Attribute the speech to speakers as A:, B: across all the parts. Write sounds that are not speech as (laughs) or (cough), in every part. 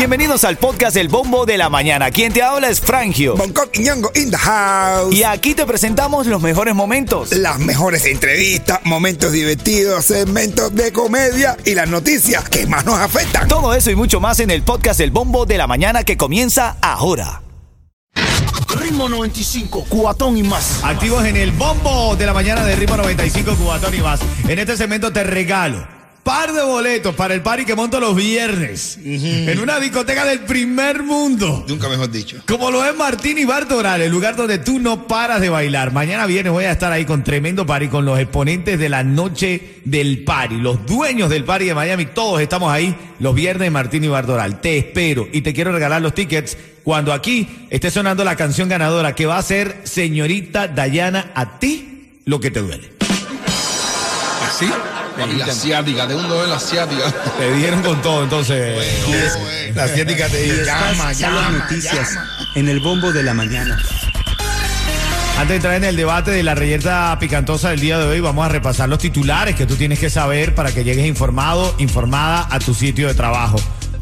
A: Bienvenidos al podcast El Bombo de la Mañana. Quien te habla es Frangio.
B: Bangkok y Ñongo in the house.
A: Y aquí te presentamos los mejores momentos.
B: Las mejores entrevistas, momentos divertidos, segmentos de comedia y las noticias que más nos afectan.
A: Todo eso y mucho más en el podcast El Bombo de la Mañana que comienza ahora.
C: Ritmo 95, cuatón y más.
D: Activos en el bombo de la mañana de Ritmo 95 Cubatón y más. En este segmento te regalo par de boletos para el party que monto los viernes en una discoteca del primer mundo.
B: Nunca mejor dicho.
D: Como lo es Martín y Bartoral, el lugar donde tú no paras de bailar. Mañana viernes voy a estar ahí con tremendo party con los exponentes de la noche del party, los dueños del party de Miami. Todos estamos ahí los viernes Martín y Bartoral. Te espero y te quiero regalar los tickets cuando aquí esté sonando la canción ganadora que va a ser Señorita Dayana, a ti lo que te duele.
B: ¿Así?
E: La asiática, de un doble la asiática.
D: Te dieron con todo, entonces. La asiática te dice, llama,
F: las noticias en el bombo de la mañana.
D: Antes de entrar en el debate de la reyerta picantosa del día de hoy, vamos a repasar los titulares que tú tienes que saber para que llegues informado, informada a tu sitio de trabajo.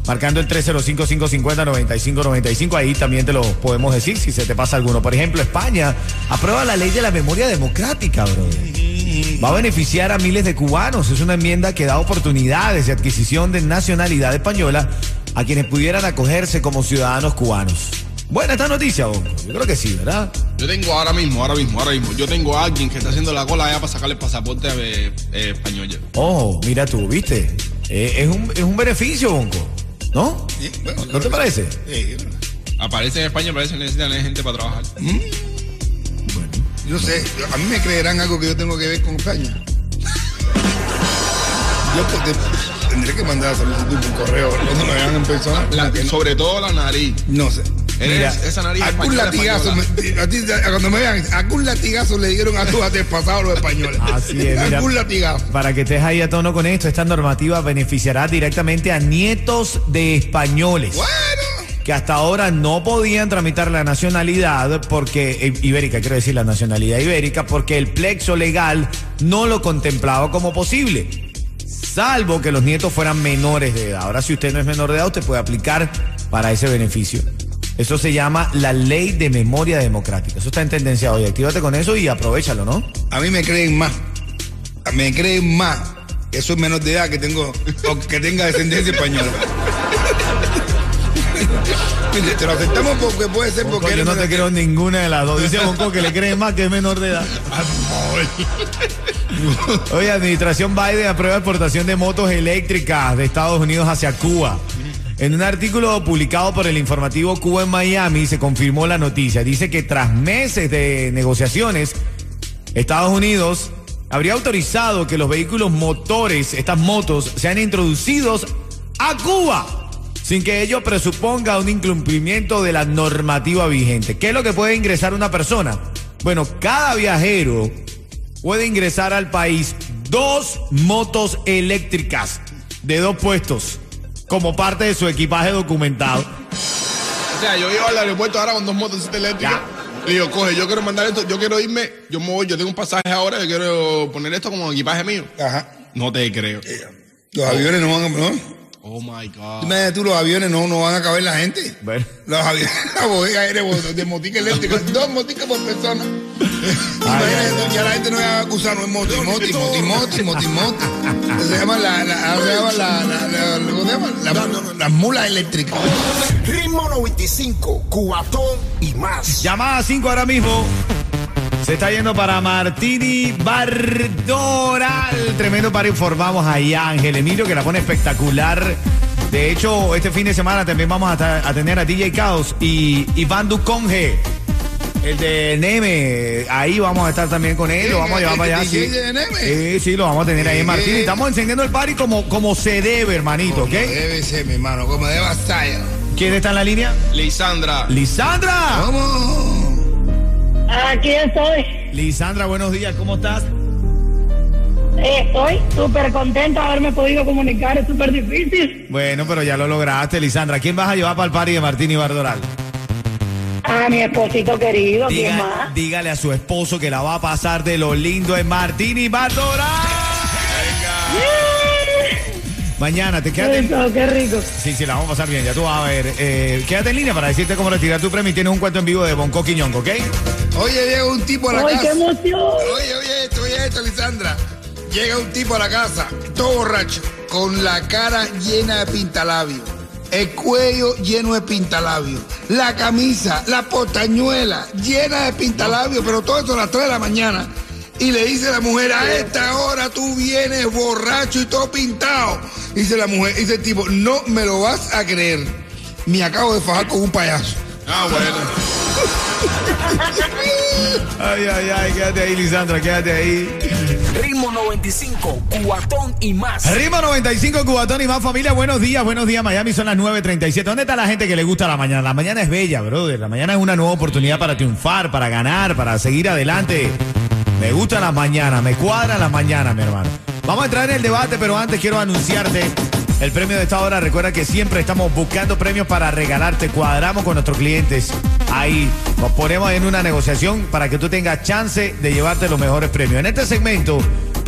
D: Marcando el 305-550-9595, ahí también te lo podemos decir si se te pasa alguno. Por ejemplo, España aprueba la ley de la memoria democrática, brother. Va a beneficiar a miles de cubanos. Es una enmienda que da oportunidades de adquisición de nacionalidad española a quienes pudieran acogerse como ciudadanos cubanos. Buena esta noticia, Bonco. Yo creo que sí, ¿verdad?
E: Yo tengo ahora mismo, ahora mismo, ahora mismo. Yo tengo a alguien que está haciendo la cola allá para sacarle el pasaporte eh, eh, español. ya.
D: Oh, mira tú, ¿viste? Eh, es, un, es un beneficio, Bonco. ¿No?
B: Sí, bueno,
D: ¿No te parece?
B: Sí,
E: Aparece en España, parece que necesitan gente para trabajar.
B: Yo sé, a mí me creerán algo que yo tengo que ver con España. Yo te- tendré que mandar solicitud por correo cuando me vean en persona.
E: La-
B: no-
E: sobre todo la nariz.
B: no sé.
D: Mira,
E: esa nariz
B: Algún
E: española,
B: latigazo,
E: española.
B: me- a ti, cuando me vean, algún latigazo le dieron a tus antepasados los españoles.
D: Así es, mira.
B: Algún latigazo.
D: Para que estés ahí a tono con esto, esta normativa beneficiará directamente a nietos de españoles.
B: Bueno.
D: Que hasta ahora no podían tramitar la nacionalidad porque eh, ibérica, quiero decir la nacionalidad ibérica, porque el plexo legal no lo contemplaba como posible, salvo que los nietos fueran menores de edad. Ahora si usted no es menor de edad, usted puede aplicar para ese beneficio. Eso se llama la ley de memoria democrática. Eso está en tendencia hoy. Actívate con eso y aprovechalo, ¿no?
B: A mí me creen más. Me creen más. Eso es menor de edad que tengo que tenga descendencia española. Mire, Te lo aceptamos porque puede ser porque
D: Bonco, yo
B: eres
D: no te creo ninguna de las dos. Dice Bonco que le cree más que es menor de edad. Oye, administración Biden aprueba exportación de motos eléctricas de Estados Unidos hacia Cuba. En un artículo publicado por el informativo Cuba en Miami se confirmó la noticia. Dice que tras meses de negociaciones, Estados Unidos habría autorizado que los vehículos motores, estas motos, sean introducidos a Cuba sin que ello presuponga un incumplimiento de la normativa vigente. ¿Qué es lo que puede ingresar una persona? Bueno, cada viajero puede ingresar al país dos motos eléctricas de dos puestos como parte de su equipaje documentado.
E: O sea, yo iba al aeropuerto ahora con dos motos eléctricas. Le digo, coge, yo quiero mandar esto, yo quiero irme, yo me voy, yo tengo un pasaje ahora, yo quiero poner esto como equipaje mío.
B: Ajá.
E: No te creo.
B: Los aviones no van a. ¿no?
E: Oh my God.
B: Dime tú, los aviones no, no van a caber la gente.
D: Bueno.
B: Los aviones, (laughs) la bodega aérea de- motica eléctrica, (laughs) dos moticas por persona. Imagínate, tú, ya la gente no va a acusar, no es moti, moti, moti, moti, moti, moti. Se llama la, la, se llama la, la, la- ¿cómo se llama? La- las mulas eléctricas.
C: Ritmo 95, cuatón y más.
D: Llamada 5 ahora mismo. Se está yendo para Martini Bardoral. Tremendo para informamos ahí a Ángel Emilio que la pone espectacular. De hecho, este fin de semana también vamos a, tener a DJ Caos y Iván Duconge. El de Neme, ahí vamos a estar también con él, lo vamos a llevar
B: ¿El
D: para allá.
B: DJ
D: Sí.
B: de Neme?
D: Sí, sí, lo vamos a tener ahí en
B: Sí.
D: Martini. Estamos encendiendo el party como, como se debe, hermanito, ¿ok?
B: Debe ser, mi hermano, como debe ser.
D: ¿Quién está en la línea?
E: Lisandra.
D: ¡Lisandra!
B: Vamos.
G: Aquí estoy.
D: Lisandra, buenos días, ¿cómo estás?
G: Estoy súper contenta de haberme podido comunicar. Es súper difícil.
D: Bueno, pero ya lo lograste, Lisandra. ¿Quién vas a llevar para el party de Martín y Bardoral?
G: A mi esposito querido, ¿quién
D: Diga-
G: más?
D: dígale a su esposo que la va a pasar de lo lindo en Martín y Bardoral. Mañana, te quedas en...
G: Eso, qué rico.
D: Sí, sí, la vamos a pasar bien, ya tú vas a ver. Eh, quédate en línea para decirte cómo retirar tu premio y tienes un cuento en vivo de Bonco Quiñón, ¿ok?
B: Oye, llega un tipo a la
G: ¡Ay, qué
B: casa.
G: emoción!
B: Oye, oye esto, oye esto, Lisandra. Llega un tipo a la casa, todo borracho, con la cara llena de pintalabios, el cuello lleno de pintalabios, la camisa, la potañuela llena de pintalabios, pero todo esto a las 3 de la mañana. Y le dice la mujer, a esta hora tú vienes borracho y todo pintado. Dice la mujer, dice el tipo, no me lo vas a creer. Me acabo de fajar con un payaso.
E: Ah, bueno.
D: Ay, ay, ay, quédate ahí, Lisandra, quédate ahí.
C: Ritmo 95, cuatón y más.
D: Ritmo 95, Cubatón y más familia. Buenos días, buenos días, Miami. Son las 9.37. ¿Dónde está la gente que le gusta la mañana? La mañana es bella, brother. La mañana es una nueva oportunidad para triunfar, para ganar, para seguir adelante. Me gusta la mañana, me cuadra la mañana, mi hermano. Vamos a entrar en el debate, pero antes quiero anunciarte el premio de esta hora. Recuerda que siempre estamos buscando premios para regalarte. Cuadramos con nuestros clientes. Ahí nos ponemos en una negociación para que tú tengas chance de llevarte los mejores premios. En este segmento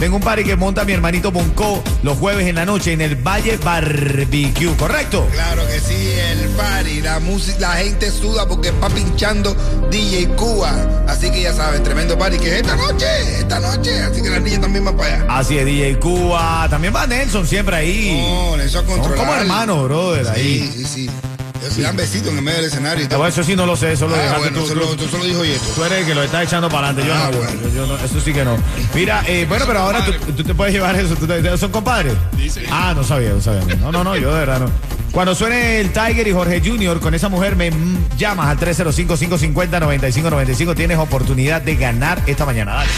D: tengo un party que monta mi hermanito Bonco los jueves en la noche en el Valle Barbecue, ¿correcto?
B: Claro que sí, el party, la música, la gente suda porque está pinchando DJ Cuba. Así que ya saben, tremendo party que es esta noche, esta noche. Así que las niñas también van para allá.
D: Así es, DJ Cuba. También va Nelson siempre ahí.
B: No, eso a
D: Son como hermanos, brother, ahí.
B: Sí, sí, sí. Se dan besitos en el medio del escenario. y tal.
D: eso sí no lo sé, eso lo
B: Ah,
D: dejaste
B: bueno,
D: tú.
B: eso
D: tú-
B: lo, eso lo dijo Yeto.
D: Tú eres el que lo está echando para adelante. Yo
B: Ah,
D: no,
B: bueno.
D: yo- yo no, eso sí que no. Mira, eh, bueno, pero ahora tú, tú te puedes llevar eso. ¿Tú te- ¿Son compadres?
E: Dice.
D: Ah, no sabía, no sabía. No, no, no, yo de verdad no. Cuando suene el Tiger y Jorge Junior con esa mujer, me llamas al 305-550-9595. Tienes oportunidad de ganar esta mañana. Dale.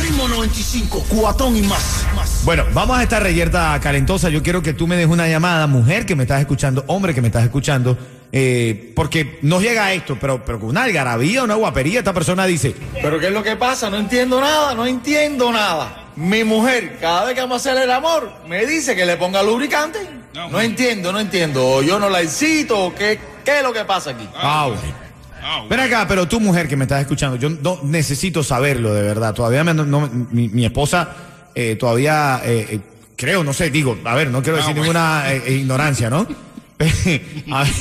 C: Ritmo 95, cuatón y más. más.
D: Bueno, vamos a esta reyerta calentosa. Yo quiero que tú me des una llamada, mujer que me estás escuchando, hombre que me estás escuchando, eh, porque nos llega esto, pero, pero con una algarabía, una guapería, esta persona dice,
H: Pero ¿qué es lo que pasa? No entiendo nada, no entiendo nada. Mi mujer, cada vez que vamos a hacer el amor, me dice que le ponga lubricante.
E: No.
H: No entiendo, no entiendo. O yo no la excito, o qué, qué es lo que pasa aquí.
D: ah.
E: Ah, bueno.
D: Ven acá, pero tú mujer que me estás escuchando, yo no necesito saberlo de verdad. Todavía me- no- mi, mi esposa eh, todavía eh, eh, creo, no sé, digo, a ver, no quiero decir
E: bueno.
D: ninguna eh, ignorancia, ¿no? (laughs) (laughs) a ver,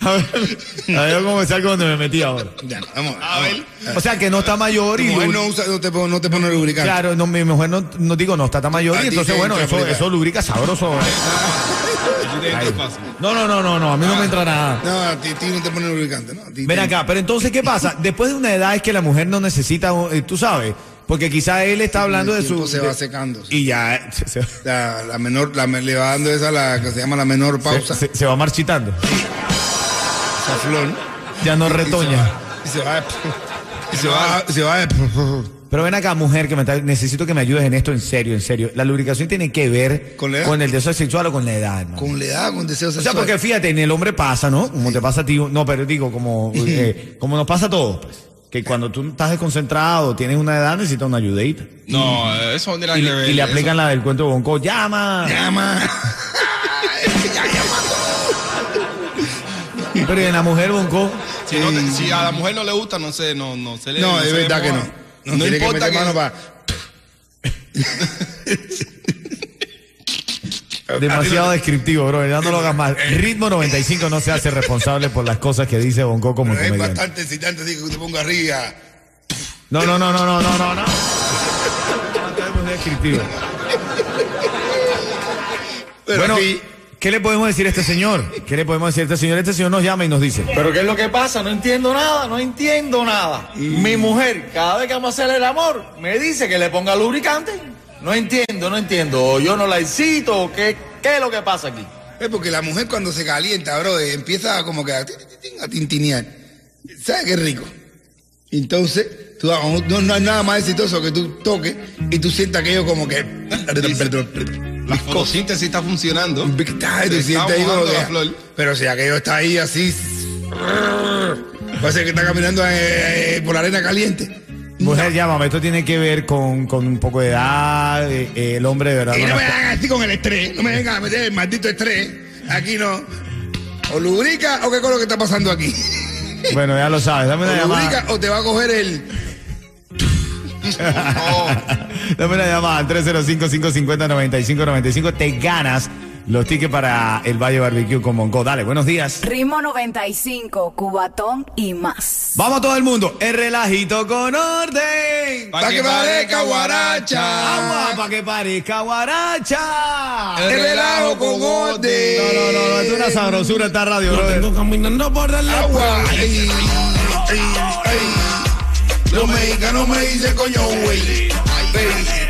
D: a ver, a ver cómo me salgo donde me metí ahora.
B: Ya, vamos.
E: A ver.
D: O sea que no está mayor
B: Tu
D: y
B: mujer no, usa, no, te, pone- no te pone lubricante.
D: Claro, no, mi mujer no, no digo, no está tan mayor y entonces bueno, eso, eso lubrica sabroso. (laughs) No, no, no, no, no, a mí no me entra nada.
B: No, a ti, no te pone lubricante, ¿no? Ti
D: Ven acá, pero entonces, ¿qué pasa? (laughs) Después de una edad es que la mujer no necesita, eh, tú sabes, porque quizá él está hablando de su... (laughs)
B: se va secando.
D: Y ya se,
B: La, la menor, la, le va dando esa, la que se llama la menor pausa.
D: se- se va marchitando.
B: esa flor.
D: Ya no retoña.
B: Y se va. Y se va. Y se va.
D: Pero ven acá, mujer, que me está- necesito que me ayudes en esto en serio, en serio. La lubricación tiene que ver
B: ¿Con
D: el deseo sexual o con la edad, hermano.
B: Con la edad, con deseo
D: O sea,
B: sexual.
D: porque fíjate, en el hombre pasa, ¿no? Como te pasa a ti, no, pero digo, como, (laughs) eh, como nos pasa a todos, pues. Que cuando tú estás desconcentrado, tienes una edad, necesitas una ayudita.
E: No, eso no tiene
D: Y, y le
E: eso.
D: aplican la del cuento de Bonco, llama.
B: Llama. ya llama. (laughs)
D: Pero en la mujer Bonco,
E: Si, no te- si a la mujer no le gusta, no se, no, no se le
B: No,
E: no
B: es verdad que no. No,
E: No,
B: tiene que
E: importa
B: meter
E: que.
B: mano para. (laughs) (laughs)
D: demasiado descriptivo, bro. Ya no lo hagas más. Ritmo 95 no se hace responsable por las cosas que dice Bonco como
B: Pero es
D: comediante.
B: bastante excitante así que te ponga arriba.
D: No, no, no, no, no, no, no, no. Muy descriptivo.
B: Pero
D: Bueno,
B: aquí,
D: ¿qué le podemos decir a este señor? ¿Qué le podemos decir a este señor? Este señor nos llama y nos dice.
H: Pero ¿qué es lo que pasa? No entiendo nada, no entiendo nada. Mi mujer, cada vez que vamos a hacer el amor, me dice que le ponga lubricante. No entiendo, no entiendo. O yo no la excito, o qué, qué es lo que pasa aquí.
B: es porque la mujer cuando se calienta, bro, eh, empieza como que a, ti- ti- ti- a tintinear. ¿Sabes qué rico? Entonces, tú, no, no hay nada más exitoso que tú toques y tú sientas aquello como que.
E: La fotosíntesis está funcionando.
B: Ay, tú
E: Se
B: sientes
E: está
B: ahí como que-. Pero si aquello está ahí así. (laughs) Parece que está caminando eh, eh, por la arena caliente.
D: Mujer, llámame. Esto tiene que ver con, con un poco de edad. eh, eh, el hombre de verdad.
B: Y
D: no
B: no me hagan así con el estrés. No me vengan a meter el maldito estrés. Aquí no. O lubrica o qué con lo que está pasando aquí. (laughs)
D: Bueno, ya lo sabes. Dame
B: O
D: una llamada.
B: lubrica o te va a coger el. (laughs)
D: Dame una llamada al 305-550-9595. Te ganas los tickets para el Valle Barbecue con Monco. Dale, buenos días.
I: Ritmo 95, Cubatón y más.
D: Vamos todo el mundo. El relajito con orden.
B: Pa' que parezca guaracha.
D: Agua para que parezca guaracha.
B: El relajo con orden.
D: No, no, no, no, es una sabrosura esta radio,
F: Lo tengo caminando por el
B: Agua. Los mexicanos me dicen coño, güey. Ey,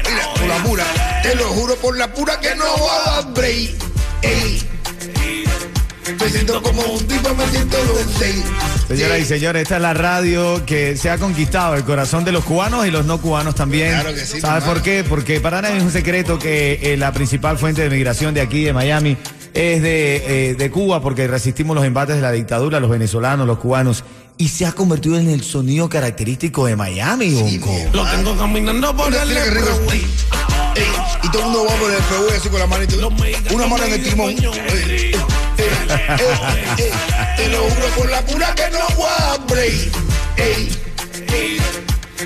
B: Mira, la pura. Te lo juro por la pura que no va a break. Ey. Me siento como un tipo, me siento dulce.
D: Señoras y señores, esta es la radio que se ha conquistado el corazón de los cubanos y los no cubanos también.
B: Claro que sí,
D: ¿Sabes por qué? Porque para nadie es un secreto que eh, la principal fuente de migración de aquí, de Miami, es de, eh, de Cuba, porque resistimos los embates de la dictadura, los venezolanos, los cubanos, y se ha convertido en el sonido característico de Miami, Bonco.
F: Lo tengo caminando por el
B: y todo el mundo va por el freeway así con la manito. Una mano en el timón. Te lo juro por la pura que no voy a break. Ey, ey,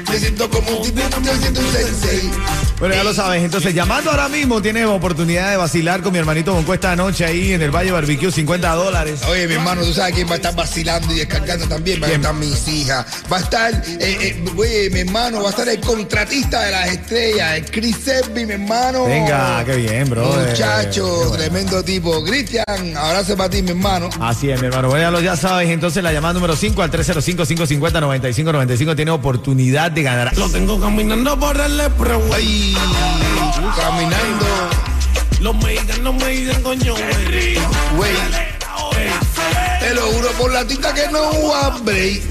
B: Me siento como un tipo, me siento un sensei.
D: Bueno, ya lo sabes. Entonces, llamando ahora mismo, tienes oportunidad de vacilar con mi hermanito Bonco esta noche ahí en el Valle Barbecue, 50 dólares.
B: Oye, mi hermano, tú sabes quién va a estar vacilando y descargando también. Va a estar mis hijas. Va a estar, eh, eh, oye, mi hermano, va a estar el contratista de las estrellas, el Chris Selby, mi hermano.
D: Venga, qué bien, bro.
B: Muchacho, tremendo tipo. Cristian, abrazo para ti, mi hermano.
D: Así es, mi hermano. Bueno, ya lo ya sabes. Entonces, la llamada número 5 al 305-550-9595 tiene oportunidad de ganar.
F: Lo tengo caminando por el
B: Ay, caminando,
F: Los mexicanos me dicen coño, güey.
B: güey. Te lo juro por la tinta que no a break.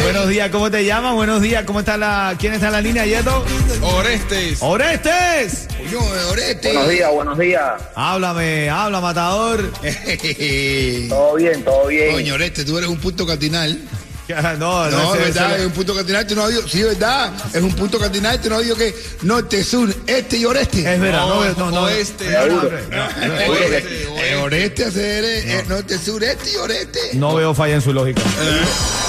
D: Buenos días, ¿cómo te llamas? Buenos días, ¿cómo está la. ¿Quién está en la línea, Yeto?
E: Orestes.
D: ¡Orestes!
B: Coño, Oreste.
J: Buenos días, buenos días.
D: Háblame, habla, matador. (laughs)
J: Todo bien, todo bien.
B: Coño, Oreste, tú eres un punto cardinal.
D: No,
B: No,
D: ese-
B: es verdad,
D: ese-
B: es un punto cardinal. Tú no has oído- sí, es verdad, es un punto cardinal. Tú no has oído que norte, sur, este y oeste.
D: Es verdad, no,
E: No,
D: no, no.
E: oeste.
D: no, no, no,
E: Oeste,
B: Eh, oreste, hacer eh, norte, sur, este y oreste.
D: no veo falla en su lógica. (laughs)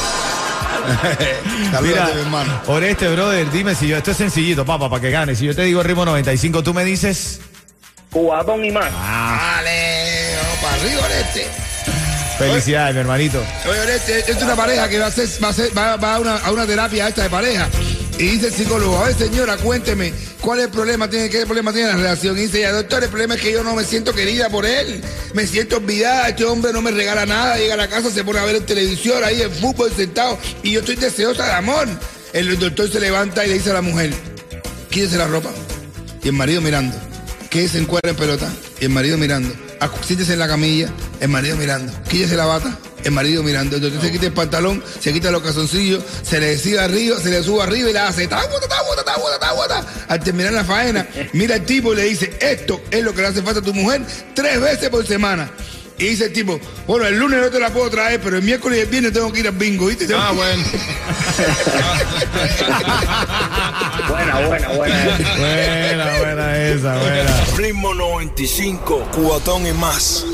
D: Mira,
B: mi hermano.
D: Oreste, brother, dime si yo. Esto es sencillito, papá, para que gane. Si yo te digo ritmo 95, tú me dices.
J: Cubatón y más.
D: Ah,
B: Dale, vamos para arriba, oreste.
D: Felicidades, mi hermanito.
B: Oye, Oreste, esta es una pareja que va a, hacer, va a, hacer- va- va a una, a una terapia esta de pareja. Y dice el psicólogo, a ver señora, cuénteme, ¿cuál es el problema? ¿Tiene, ¿Qué problema tiene la relación? Y dice ella, doctor, el problema es que yo no me siento querida por él. Me siento olvidada, este hombre no me regala nada, llega a la casa, se pone a ver el televisor, ahí el fútbol sentado, y yo estoy deseosa de amor. El doctor se levanta y le dice a la mujer, quítese la ropa. Y el marido mirando. Que se encuentra en pelota. Y el marido mirando. Acu- Siéntese en la camilla. El marido mirando. Quítese la bata. El marido mirando. Entonces se quita el pantalón, se quita los calzoncillos, se le sigue arriba, se le sube arriba y le hace taguata, taguata, taguata. Al terminar la faena, (laughs) mira el tipo y le dice, esto es lo que le hace falta a tu mujer tres veces por semana. Y dice el tipo, bueno, el lunes no te la puedo traer, pero el miércoles y el viernes tengo que ir al bingo, ¿viste?
E: Ah, (laughs) bueno.
J: Buena, (laughs) buena, buena.
D: Buena, buena esa, buena.
C: Ritmo 95, Cubatón y más.